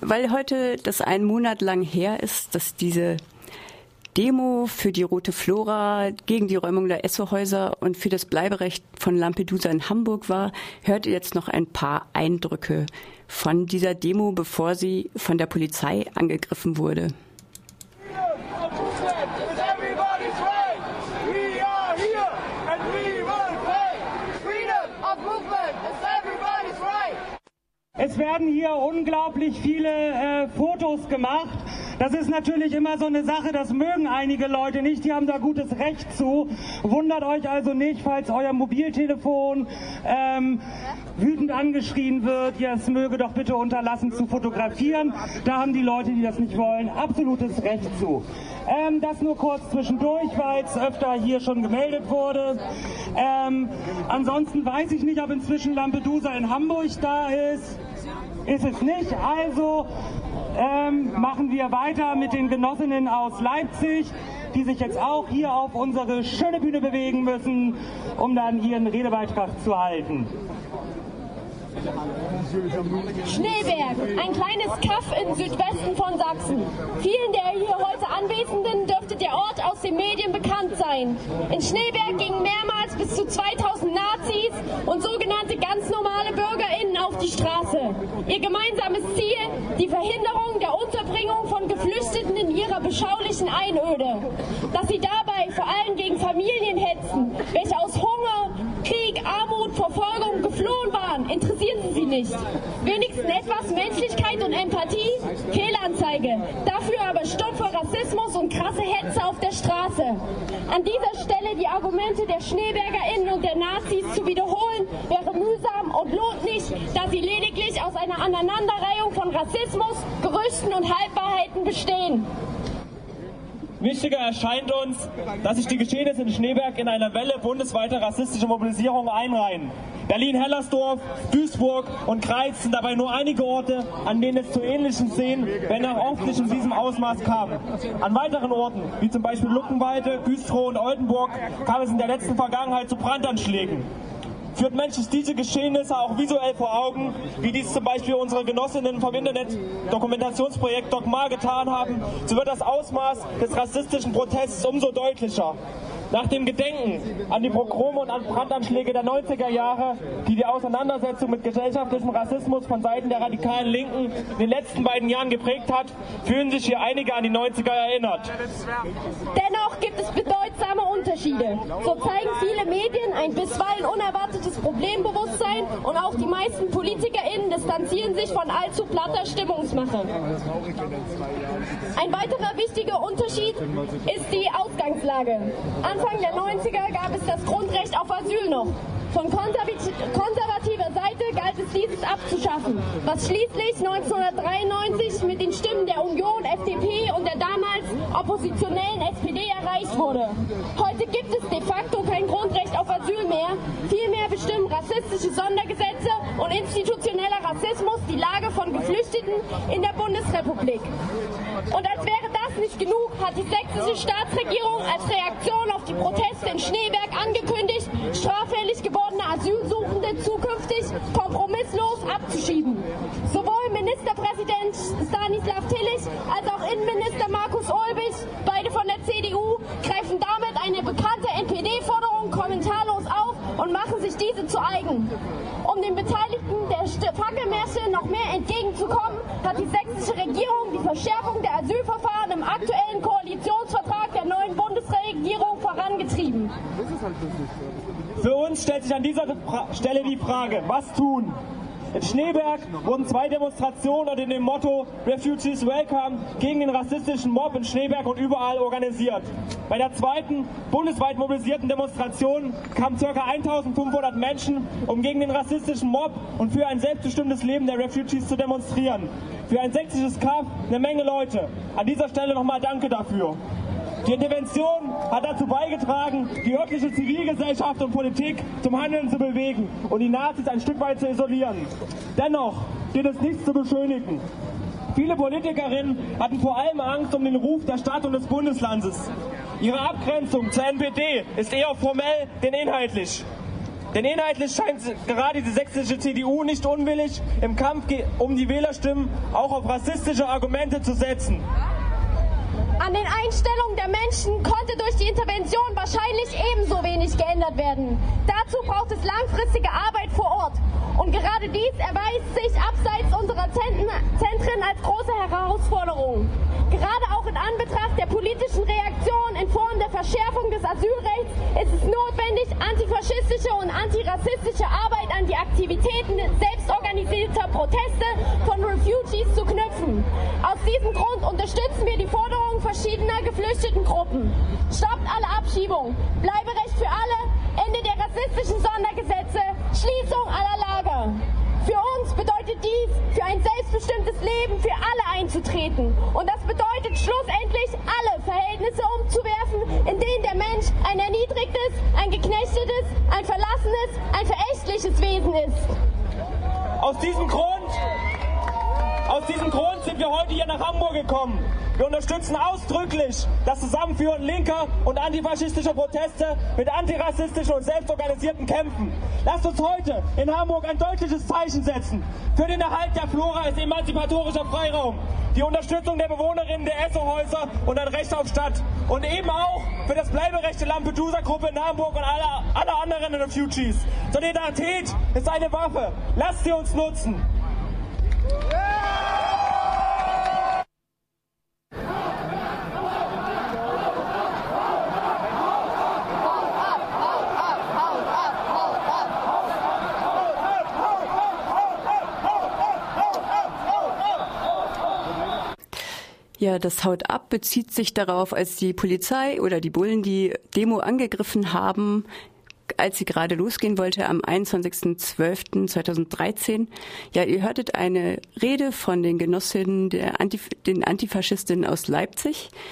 weil heute das einen Monat lang her ist, dass diese Demo für die Rote Flora gegen die Räumung der Essohäuser und für das Bleiberecht von Lampedusa in Hamburg war, hört ihr jetzt noch ein paar Eindrücke von dieser Demo, bevor sie von der Polizei angegriffen wurde. Es werden hier unglaublich viele äh, Fotos gemacht. Das ist natürlich immer so eine Sache, das mögen einige Leute nicht, die haben da gutes Recht zu. Wundert euch also nicht, falls euer Mobiltelefon ähm, wütend angeschrien wird, ja, es möge doch bitte unterlassen zu fotografieren. Da haben die Leute, die das nicht wollen, absolutes Recht zu. Ähm, das nur kurz zwischendurch, weil es öfter hier schon gemeldet wurde. Ähm, ansonsten weiß ich nicht, ob inzwischen Lampedusa in Hamburg da ist. Ist es nicht. Also ähm, machen wir weiter mit den Genossinnen aus Leipzig, die sich jetzt auch hier auf unsere schöne Bühne bewegen müssen, um dann ihren Redebeitrag zu halten. Schneeberg, ein kleines Kaff im Südwesten von Sachsen. Vielen der hier heute Anwesenden dürfte der Ort aus den Medien bekannt sein. In Schneeberg gingen mehrmals bis zu 2000 Nazis und sogenannte ganz normale auf die Straße. Ihr gemeinsames Ziel, die Verhinderung der Unterbringung von Geflüchteten in ihrer beschaulichen Einöde. Dass sie dabei vor allem gegen Familien hetzen, welche aus Hunger, Krieg, Armut, Verfolgung geflohen waren, interessieren sie sie nicht. Wenigstens etwas Menschlichkeit und Empathie? Fehlanzeige. Dafür aber stumpfer Rassismus und krasse Hetze auf der Straße. An dieser Stelle die Argumente der SchneebergerInnen und der Nazis zu wiederholen, wäre mühsam und lohnt nicht, da sie lediglich aus einer Aneinanderreihung von Rassismus, Gerüchten und Halbwahrheiten bestehen. Wichtiger erscheint uns, dass sich die Geschehnisse in Schneeberg in einer Welle bundesweiter rassistischer Mobilisierung einreihen. Berlin-Hellersdorf, Duisburg und Kreiz sind dabei nur einige Orte, an denen es zu ähnlichen Szenen, wenn auch oft nicht in diesem Ausmaß kam. An weiteren Orten, wie zum Beispiel Luckenwalde, Güstrow und Oldenburg, kam es in der letzten Vergangenheit zu Brandanschlägen führt Menschen diese Geschehnisse auch visuell vor Augen, wie dies zum Beispiel unsere Genossinnen vom Internet-Dokumentationsprojekt Dogma getan haben, so wird das Ausmaß des rassistischen Protests umso deutlicher. Nach dem Gedenken an die Pogrome und an Brandanschläge der 90er Jahre, die die Auseinandersetzung mit gesellschaftlichem Rassismus von Seiten der radikalen Linken in den letzten beiden Jahren geprägt hat, fühlen sich hier einige an die 90er erinnert. Dennoch gibt es bedeutsame Unterschiede. So zeigen viele Medien ein bisweilen unerwartetes Problembewusstsein und auch die meisten PolitikerInnen distanzieren sich von allzu platter Stimmungsmache. Ein weiterer wichtiger Unterschied ist die Ausgangslage. Anfang der 90er gab es das Grundrecht auf Asyl noch. Von konservativer Seite galt es dieses abzuschaffen, was schließlich 1993 mit den Stimmen der Union, FDP und der damals oppositionellen SPD erreicht wurde. Heute gibt es de facto kein Grundrecht auf Asyl mehr. Vielmehr bestimmen rassistische Sondergesetze und institutioneller Rassismus die Lage von Geflüchteten in der Bundesrepublik. Und als nicht genug, hat die sächsische Staatsregierung als Reaktion auf die Proteste in Schneeberg angekündigt, straffällig gewordene Asylsuchende zukünftig kompromisslos abzuschieben. Sowohl Ministerpräsident Stanislav Tillich als auch Innenminister Markus Olbich, beide von der CDU, greifen damit eine bekannte NPD-Forderung kommentarlos auf und machen sich diese zu eigen. Um den Beteiligten der Fackelmärsche noch mehr entgegenzukommen, hat die sächsische Regierung die Verschärfung der Asylverfahren im aktuellen Koalitionsvertrag der neuen Bundesregierung vorangetrieben. Für uns stellt sich an dieser Stelle die Frage, was tun? In Schneeberg wurden zwei Demonstrationen unter dem Motto Refugees Welcome gegen den rassistischen Mob in Schneeberg und überall organisiert. Bei der zweiten bundesweit mobilisierten Demonstration kamen ca. 1500 Menschen, um gegen den rassistischen Mob und für ein selbstbestimmtes Leben der Refugees zu demonstrieren. Für ein sächsisches Kampf eine Menge Leute. An dieser Stelle nochmal Danke dafür. Die Intervention hat dazu beigetragen, die örtliche Zivilgesellschaft und Politik zum Handeln zu bewegen und die Nazis ein Stück weit zu isolieren. Dennoch geht es nichts zu beschönigen. Viele Politikerinnen hatten vor allem Angst um den Ruf der Stadt und des Bundeslandes. Ihre Abgrenzung zur NPD ist eher formell denn inhaltlich. Denn inhaltlich scheint gerade die sächsische CDU nicht unwillig, im Kampf um die Wählerstimmen auch auf rassistische Argumente zu setzen. An den Einstellungen der Menschen konnte durch die Intervention wahrscheinlich wenig geändert werden. Dazu braucht es langfristige Arbeit vor Ort. Und gerade dies erweist sich abseits unserer Zentren als große Herausforderung. Gerade auch in Anbetracht der politischen Reaktion in Form der Verschärfung des Asylrechts ist es notwendig, antifaschistische und antirassistische Arbeit an die Aktivitäten selbstorganisierter Proteste von Refugees zu knüpfen. Aus diesem Grund unterstützen wir die Forderungen verschiedener geflüchteten Gruppen. Stoppt alle Abschiebungen. Bleiberecht für alle. Ende der rassistischen Sondergesetze. Schließung aller Lager. Für uns bedeutet dies, für ein selbstbestimmtes Leben für alle einzutreten. Und das bedeutet schlussendlich, alle Verhältnisse umzuwerfen, in denen der Mensch ein erniedrigtes, ein geknechtetes, ein verlassenes, ein verächtliches Wesen ist. Aus diesem Grund, aus diesem Grund sind wir heute hier nach Hamburg gekommen. Wir unterstützen ausdrücklich das Zusammenführen linker und antifaschistischer Proteste mit antirassistischen und selbstorganisierten Kämpfen. Lasst uns heute in Hamburg ein deutliches Zeichen setzen für den Erhalt der Flora als emanzipatorischer Freiraum, die Unterstützung der Bewohnerinnen der Essohäuser und ein Recht auf Stadt und eben auch für das Bleiberecht der Lampedusa-Gruppe in Hamburg und aller, aller anderen Refugees. Solidarität ist eine Waffe. Lasst sie uns nutzen. Ja, das Haut ab bezieht sich darauf, als die Polizei oder die Bullen die Demo angegriffen haben, als sie gerade losgehen wollte am 21.12.2013. Ja, ihr hörtet eine Rede von den Genossinnen der Antif den Antifaschistinnen aus Leipzig.